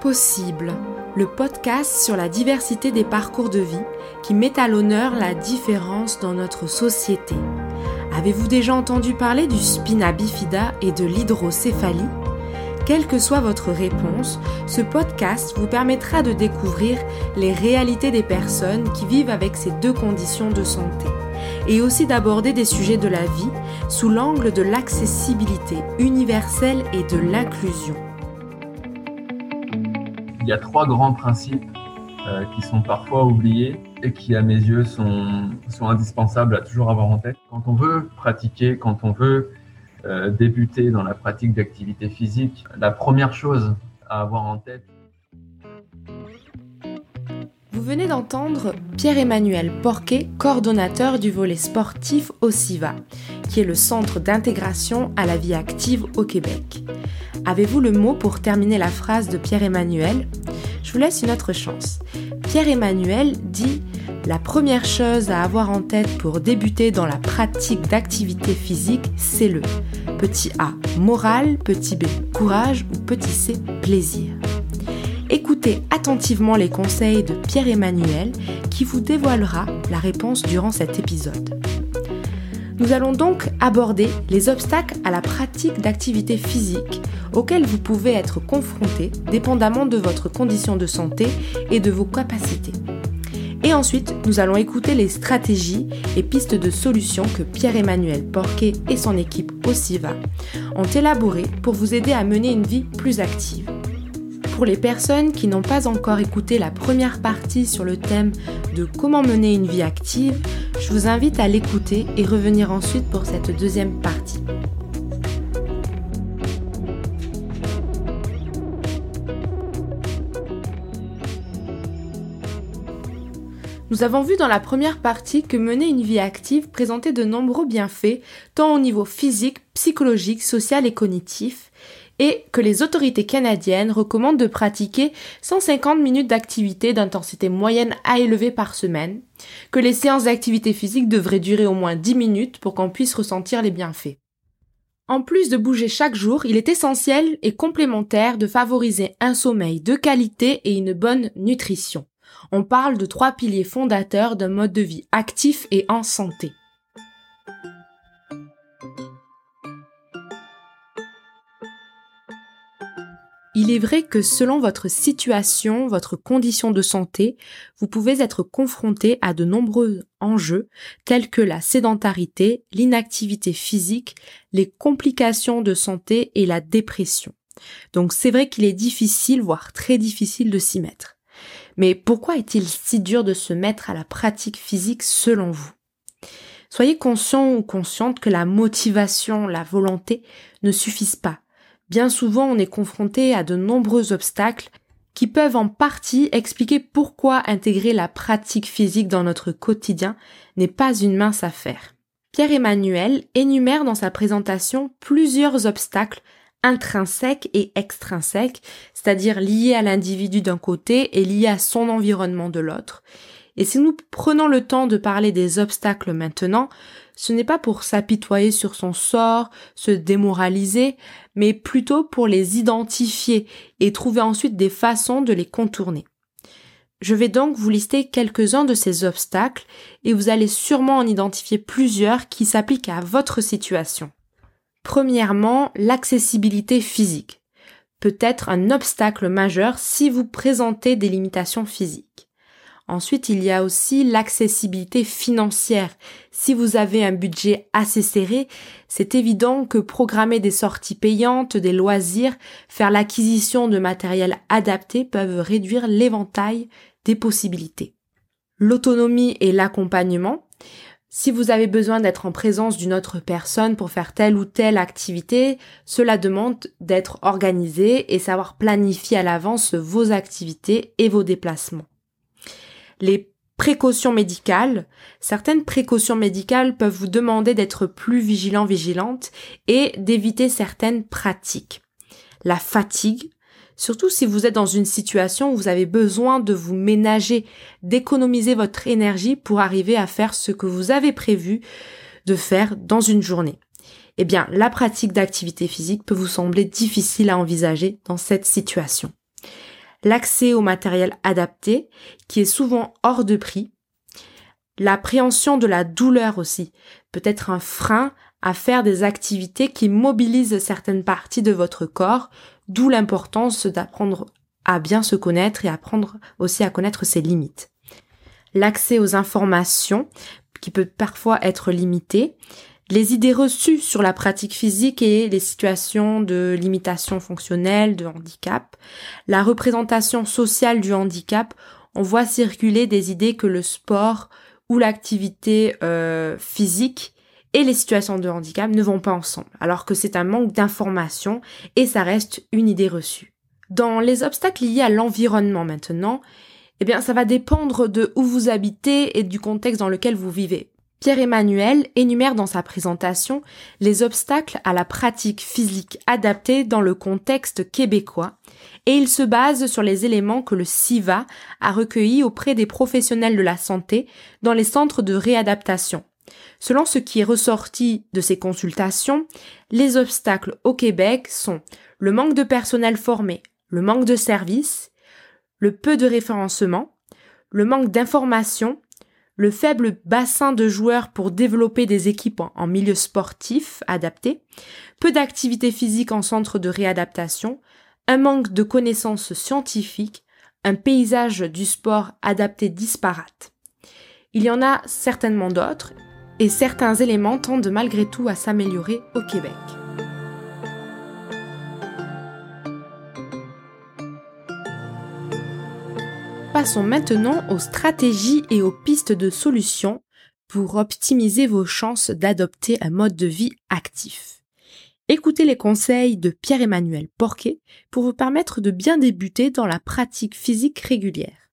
Possible, le podcast sur la diversité des parcours de vie qui met à l'honneur la différence dans notre société. Avez-vous déjà entendu parler du spina bifida et de l'hydrocéphalie? Quelle que soit votre réponse, ce podcast vous permettra de découvrir les réalités des personnes qui vivent avec ces deux conditions de santé et aussi d'aborder des sujets de la vie sous l'angle de l'accessibilité universelle et de l'inclusion. Il y a trois grands principes euh, qui sont parfois oubliés et qui, à mes yeux, sont, indispensables à toujours avoir en tête. Quand on veut pratiquer, quand on veut euh, débuter dans la pratique d'activité physique, la première chose à avoir en tête, vous venez d'entendre Pierre-Emmanuel Porquet, coordonnateur du volet sportif au CIVA, qui est le centre d'intégration à la vie active au Québec. Avez-vous le mot pour terminer la phrase de Pierre-Emmanuel Je vous laisse une autre chance. Pierre-Emmanuel dit La première chose à avoir en tête pour débuter dans la pratique d'activité physique, c'est le petit A, moral, petit B, courage ou petit C, plaisir. Écoutez attentivement les conseils de Pierre-Emmanuel qui vous dévoilera la réponse durant cet épisode. Nous allons donc aborder les obstacles à la pratique d'activité physique auxquels vous pouvez être confronté dépendamment de votre condition de santé et de vos capacités. Et ensuite, nous allons écouter les stratégies et pistes de solutions que Pierre-Emmanuel Porquet et son équipe OSIVA ont élaborées pour vous aider à mener une vie plus active. Pour les personnes qui n'ont pas encore écouté la première partie sur le thème de comment mener une vie active, je vous invite à l'écouter et revenir ensuite pour cette deuxième partie. Nous avons vu dans la première partie que mener une vie active présentait de nombreux bienfaits, tant au niveau physique, psychologique, social et cognitif, et que les autorités canadiennes recommandent de pratiquer 150 minutes d'activité d'intensité moyenne à élevée par semaine, que les séances d'activité physique devraient durer au moins 10 minutes pour qu'on puisse ressentir les bienfaits. En plus de bouger chaque jour, il est essentiel et complémentaire de favoriser un sommeil de qualité et une bonne nutrition. On parle de trois piliers fondateurs d'un mode de vie actif et en santé. Il est vrai que selon votre situation, votre condition de santé, vous pouvez être confronté à de nombreux enjeux tels que la sédentarité, l'inactivité physique, les complications de santé et la dépression. Donc c'est vrai qu'il est difficile, voire très difficile de s'y mettre. Mais pourquoi est-il si dur de se mettre à la pratique physique selon vous? Soyez conscient ou consciente que la motivation, la volonté ne suffisent pas Bien souvent, on est confronté à de nombreux obstacles qui peuvent en partie expliquer pourquoi intégrer la pratique physique dans notre quotidien n'est pas une mince affaire. Pierre-Emmanuel énumère dans sa présentation plusieurs obstacles intrinsèques et extrinsèques, c'est-à-dire liés à l'individu d'un côté et liés à son environnement de l'autre. Et si nous prenons le temps de parler des obstacles maintenant, ce n'est pas pour s'apitoyer sur son sort, se démoraliser, mais plutôt pour les identifier et trouver ensuite des façons de les contourner. Je vais donc vous lister quelques-uns de ces obstacles et vous allez sûrement en identifier plusieurs qui s'appliquent à votre situation. Premièrement, l'accessibilité physique peut être un obstacle majeur si vous présentez des limitations physiques. Ensuite, il y a aussi l'accessibilité financière. Si vous avez un budget assez serré, c'est évident que programmer des sorties payantes, des loisirs, faire l'acquisition de matériel adapté peuvent réduire l'éventail des possibilités. L'autonomie et l'accompagnement. Si vous avez besoin d'être en présence d'une autre personne pour faire telle ou telle activité, cela demande d'être organisé et savoir planifier à l'avance vos activités et vos déplacements les précautions médicales. Certaines précautions médicales peuvent vous demander d'être plus vigilant, vigilante et d'éviter certaines pratiques. La fatigue, surtout si vous êtes dans une situation où vous avez besoin de vous ménager, d'économiser votre énergie pour arriver à faire ce que vous avez prévu de faire dans une journée. Eh bien, la pratique d'activité physique peut vous sembler difficile à envisager dans cette situation. l'accès au matériel adapté, qui est souvent hors de prix, l'appréhension de la douleur aussi, peut être un frein à faire des activités qui mobilisent certaines parties de votre corps, d'où l'importance d'apprendre à bien se connaître et apprendre aussi à connaître ses limites. L'accès aux informations, qui peut parfois être limité, les idées reçues sur la pratique physique et les situations de limitation fonctionnelle, de handicap, la représentation sociale du handicap, on voit circuler des idées que le sport ou l'activité euh, physique et les situations de handicap ne vont pas ensemble, alors que c'est un manque d'information et ça reste une idée reçue. Dans les obstacles liés à l'environnement maintenant, eh bien ça va dépendre de où vous habitez et du contexte dans lequel vous vivez. Pierre-Emmanuel énumère dans sa présentation les obstacles à la pratique physique adaptée dans le contexte québécois et il se base sur les éléments que le SIVA a recueillis auprès des professionnels de la santé dans les centres de réadaptation. Selon ce qui est ressorti de ces consultations, les obstacles au Québec sont le manque de personnel formé, le manque de services, le peu de référencement, le manque d'informations le faible bassin de joueurs pour développer des équipes en milieu sportif adapté, peu d'activité physique en centre de réadaptation, un manque de connaissances scientifiques, un paysage du sport adapté disparate. Il y en a certainement d'autres, et certains éléments tendent malgré tout à s'améliorer au Québec. Passons maintenant aux stratégies et aux pistes de solutions pour optimiser vos chances d'adopter un mode de vie actif. Écoutez les conseils de Pierre-Emmanuel Porquet pour vous permettre de bien débuter dans la pratique physique régulière.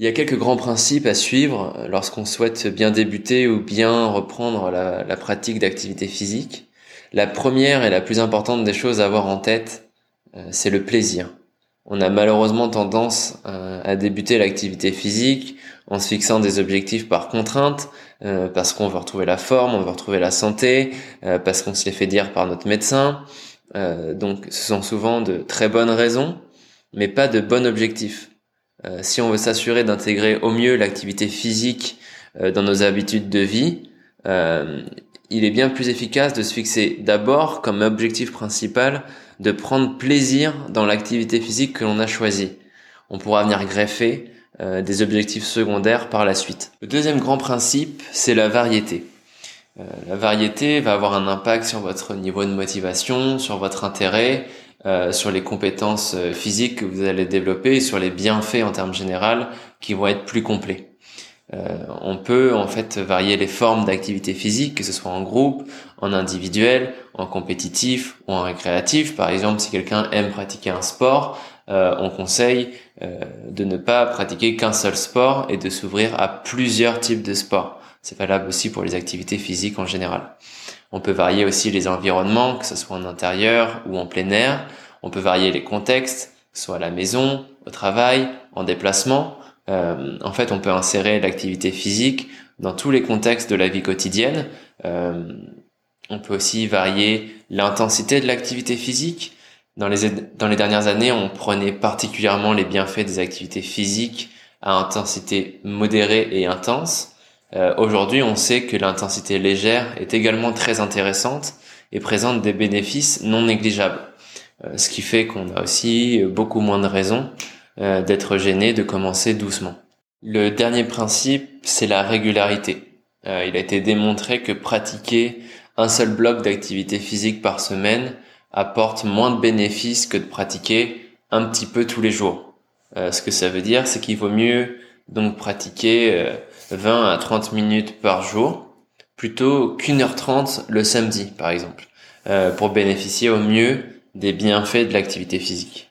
Il y a quelques grands principes à suivre lorsqu'on souhaite bien débuter ou bien reprendre la, pratique d'activité physique. La première et la plus importante des choses à avoir en tête, euh, c'est le plaisir on a malheureusement tendance euh, à débuter l'activité physique en se fixant des objectifs par contrainte, euh, parce qu'on veut retrouver la forme, on veut retrouver la santé, euh, parce qu'on se les fait dire par notre médecin. donc ce sont souvent de très bonnes raisons, mais pas de bons objectifs. Si on veut s'assurer d'intégrer au mieux l'activité physique dans nos habitudes de vie, il est bien plus efficace de se fixer d'abord comme objectif principal de prendre plaisir dans l'activité physique que l'on a choisie. On pourra venir greffer euh, des objectifs secondaires par la suite. Le deuxième grand principe, c'est la variété. Euh, la variété va avoir un impact sur votre niveau de motivation, sur votre intérêt, euh, sur les compétences physiques que vous allez développer et sur les bienfaits en termes généraux qui vont être plus complets. Euh, on peut en fait varier les formes d'activité physique, que ce soit en groupe, en individuel, en compétitif ou en récréatif. Par exemple, si quelqu'un aime pratiquer un sport, euh, on conseille euh, de ne pas pratiquer qu'un seul sport et de s'ouvrir à plusieurs types de sports. C'est valable aussi pour les activités physiques en général. On peut varier aussi les environnements, que ce soit en intérieur ou en plein air. On peut varier les contextes, soit à la maison, au travail, en déplacement. Euh, en fait, on peut insérer l'activité physique dans tous les contextes de la vie quotidienne. Euh, on peut aussi varier l'intensité de l'activité physique. Dans les, dans les dernières années, on prenait particulièrement les bienfaits des activités physiques à intensité modérée et intense. Euh, Aujourd'hui, on sait que l'intensité légère est également très intéressante et présente des bénéfices non négligeables. Euh, ce qui fait qu'on a aussi beaucoup moins de raisons euh, d'être gêné, de commencer doucement. Le dernier principe, c'est la régularité. Euh, il a été démontré que pratiquer un seul bloc d'activité physique par semaine apporte moins de bénéfices que de pratiquer un petit peu tous les jours. Euh, ce que ça veut dire, c'est qu'il vaut mieux donc pratiquer 20 à 30 minutes par jour plutôt qu'une heure trente le samedi, par exemple, pour bénéficier au mieux des bienfaits de l'activité physique.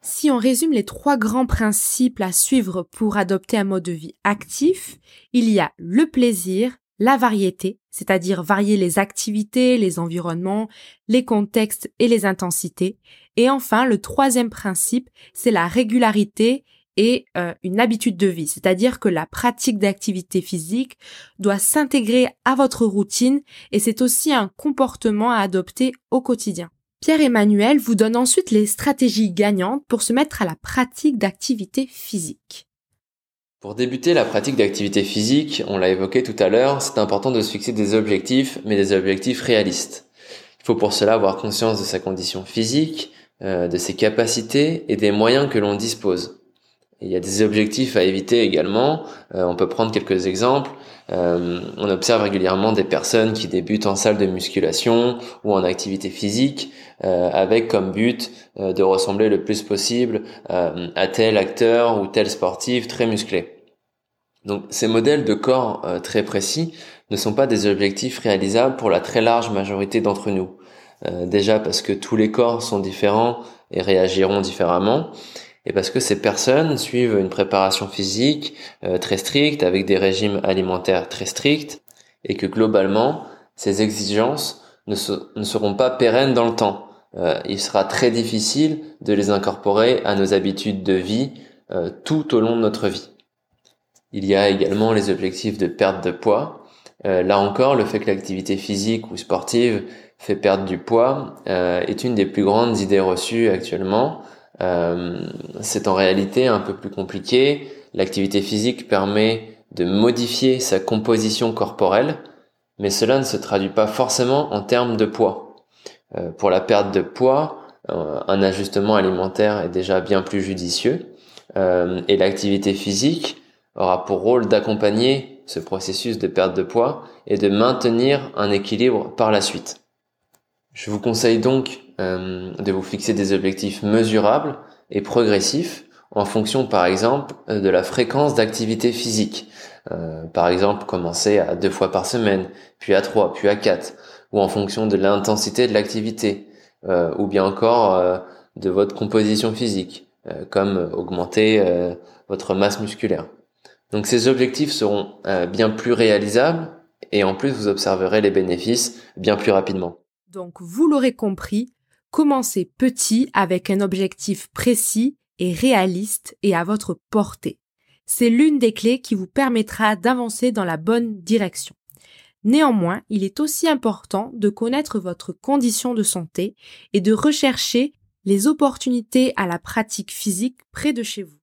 Si on résume les trois grands principes à suivre pour adopter un mode de vie actif, il y a le plaisir, la variété, c'est-à-dire varier les activités, les environnements, les contextes et les intensités. Et enfin, le troisième principe, c'est la régularité et euh, une habitude de vie, c'est-à-dire que la pratique d'activité physique doit s'intégrer à votre routine et c'est aussi un comportement à adopter au quotidien. Pierre-Emmanuel vous donne ensuite les stratégies gagnantes pour se mettre à la pratique d'activité physique. Pour débuter la pratique d'activité physique, on l'a évoqué tout à l'heure, c'est important de se fixer des objectifs, mais des objectifs réalistes. Il faut pour cela avoir conscience de sa condition physique, euh, de ses capacités et des moyens que l'on dispose. Il y a des objectifs à éviter également. Euh, on peut prendre quelques exemples. Euh, on observe régulièrement des personnes qui débutent en salle de musculation ou en activité physique euh, avec comme but de ressembler le plus possible à tel acteur ou tel sportif très musclé. Donc ces modèles de corps très précis ne sont pas des objectifs réalisables pour la très large majorité d'entre nous. déjà parce que tous les corps sont différents et réagiront différemment et parce que ces personnes suivent une préparation physique euh, très stricte avec des régimes alimentaires très stricts et que globalement ces exigences ne, seront pas pérennes dans le temps. Euh, il sera très difficile de les incorporer à nos habitudes de vie euh, tout au long de notre vie. Il y a également les objectifs de perte de poids. là encore, le fait que l'activité physique ou sportive fait perdre du poids est une des plus grandes idées reçues actuellement. Euh, c'est en réalité un peu plus compliqué. L'activité physique permet de modifier sa composition corporelle, mais cela ne se traduit pas forcément en termes de poids. Euh, pour la perte de poids, euh, un ajustement alimentaire est déjà bien plus judicieux, et l'activité physique aura pour rôle d'accompagner ce processus de perte de poids et de maintenir un équilibre par la suite. Je vous conseille donc euh, de vous fixer des objectifs mesurables et progressifs en fonction par exemple euh, de la fréquence d'activité physique. Euh, par exemple, commencer à deux fois par semaine, puis à trois, puis à quatre, ou en fonction de l'intensité de l'activité, ou bien encore de votre composition physique, comme augmenter votre masse musculaire. Donc ces objectifs seront bien plus réalisables et en plus vous observerez les bénéfices bien plus rapidement. Donc vous l'aurez compris, Commencez petit avec un objectif précis et réaliste et à votre portée. C'est l'une des clés qui vous permettra d'avancer dans la bonne direction. Néanmoins, il est aussi important de connaître votre condition de santé et de rechercher les opportunités à la pratique physique près de chez vous.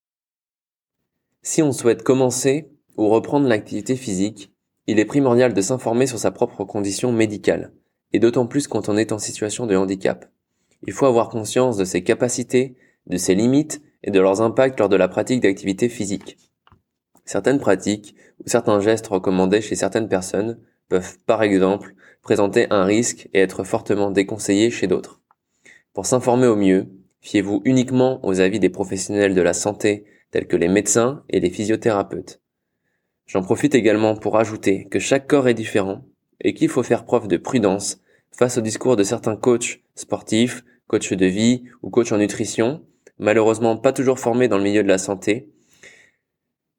Si on souhaite commencer ou reprendre l'activité physique, il est primordial de s'informer sur sa propre condition médicale, et d'autant plus quand on est en situation de handicap. Il faut avoir conscience de ses capacités, de ses limites et de leurs impacts lors de la pratique d'activités physiques. Certaines pratiques ou certains gestes recommandés chez certaines personnes peuvent par exemple présenter un risque et être fortement déconseillés chez d'autres. Pour s'informer au mieux, fiez-vous uniquement aux avis des professionnels de la santé tels que les médecins et les physiothérapeutes. J'en profite également pour ajouter que chaque corps est différent et qu'il faut faire preuve de prudence face au discours de certains coachs sportifs coach de vie ou coach en nutrition, malheureusement pas toujours formé dans le milieu de la santé,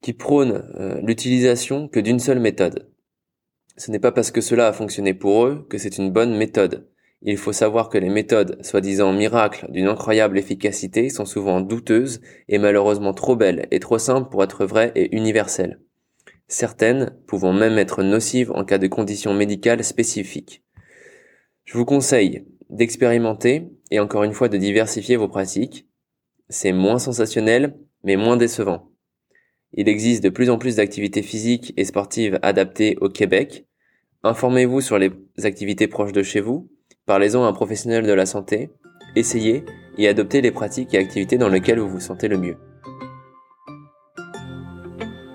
qui prônent euh, l'utilisation que d'une seule méthode. Ce n'est pas parce que cela a fonctionné pour eux que c'est une bonne méthode. Il faut savoir que les méthodes, soi-disant miracles d'une incroyable efficacité, sont souvent douteuses et malheureusement trop belles et trop simples pour être vraies et universelles. Certaines pouvant même être nocives en cas de conditions médicales spécifiques. Je vous conseille d'expérimenter et encore une fois de diversifier vos pratiques. C'est moins sensationnel, mais moins décevant. Il existe de plus en plus d'activités physiques et sportives adaptées au Québec. Informez-vous sur les activités proches de chez vous, parlez-en à un professionnel de la santé, essayez et adoptez les pratiques et activités dans lesquelles vous vous sentez le mieux.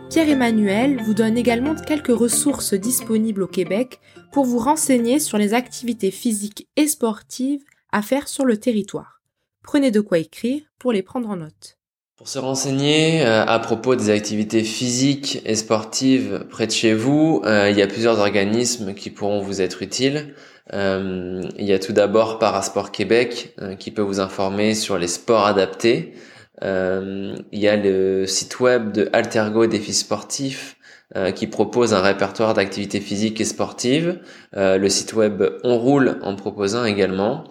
Pierre-Emmanuel vous donne également quelques ressources disponibles au Québec pour vous renseigner sur les activités physiques et sportives à faire sur le territoire. Prenez de quoi écrire pour les prendre en note. Pour se renseigner euh, à propos des activités physiques et sportives près de chez vous, euh, il y a plusieurs organismes qui pourront vous être utiles. Euh, il y a tout d'abord Parasport Québec qui peut vous informer sur les sports adaptés. Il y a le site web de Altergo Défis Sportifs euh, qui propose un répertoire d'activités physiques et sportives. Euh, le site web On Roule en proposant également.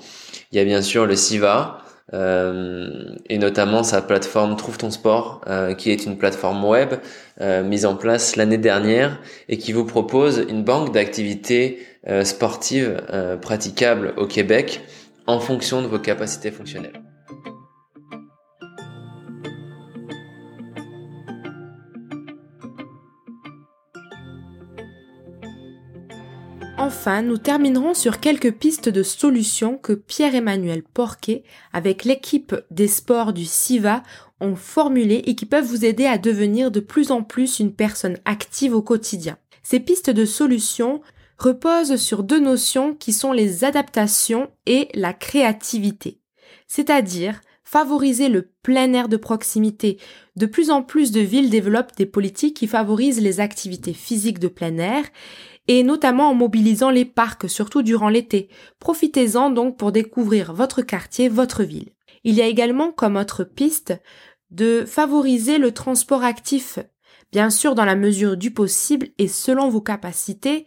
Il y a bien sûr le SIVA, et notamment sa plateforme Trouve ton sport, qui est une plateforme web mise en place l'année dernière et qui vous propose une banque d'activités sportives praticables au Québec en fonction de vos capacités fonctionnelles. Enfin, nous terminerons sur quelques pistes de solutions que Pierre-Emmanuel Porquet, avec l'équipe des sports du SIVA, ont formulées et qui peuvent vous aider à devenir de plus en plus une personne active au quotidien. Ces pistes de solutions reposent sur deux notions qui sont les adaptations et la créativité. C'est-à-dire favoriser le plein air de proximité. De plus en plus de villes développent des politiques qui favorisent les activités physiques de plein air et notamment en mobilisant les parcs, surtout durant l'été. Profitez-en donc pour découvrir votre quartier, votre ville. Il y a également comme autre piste de favoriser le transport actif, bien sûr dans la mesure du possible et selon vos capacités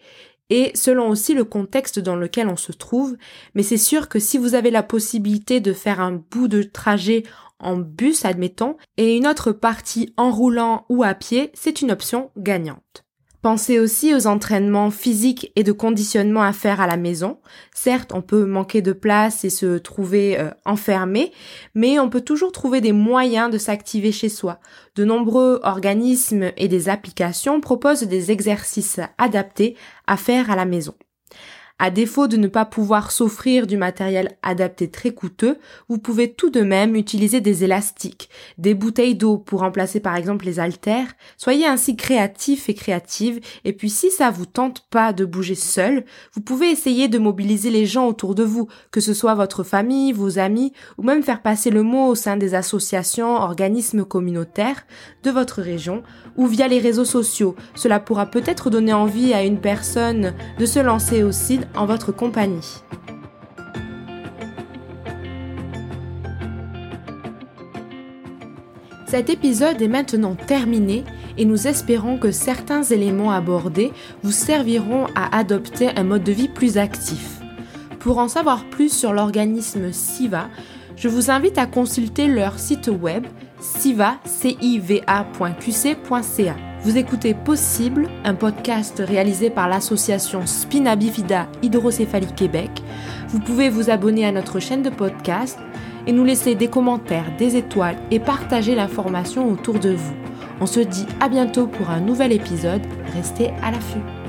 et selon aussi le contexte dans lequel on se trouve, mais c'est sûr que si vous avez la possibilité de faire un bout de trajet en bus, admettons, et une autre partie en roulant ou à pied, c'est une option gagnante. Pensez aussi aux entraînements physiques et de conditionnement à faire à la maison. Certes, on peut manquer de place et se trouver euh, enfermé, mais on peut toujours trouver des moyens de s'activer chez soi. De nombreux organismes et des applications proposent des exercices adaptés à faire à la maison. À défaut de ne pas pouvoir s'offrir du matériel adapté très coûteux, vous pouvez tout de même utiliser des élastiques, des bouteilles d'eau pour remplacer par exemple les haltères. Soyez ainsi créatif et créative et puis si ça vous tente pas de bouger seul, vous pouvez essayer de mobiliser les gens autour de vous, que ce soit votre famille, vos amis ou même faire passer le mot au sein des associations, organismes communautaires de votre région ou via les réseaux sociaux. Cela pourra peut-être donner envie à une personne de se lancer aussi en votre compagnie. Cet épisode est maintenant terminé et nous espérons que certains éléments abordés vous serviront à adopter un mode de vie plus actif. Pour en savoir plus sur l'organisme SIVA, je vous invite à consulter leur site web siva.qc.ca. Vous écoutez Possible, un podcast réalisé par l'association Spina Bifida Hydrocéphalie Québec. Vous pouvez vous abonner à notre chaîne de podcast et nous laisser des commentaires, des étoiles et partager l'information autour de vous. On se dit à bientôt pour un nouvel épisode. Restez à l'affût.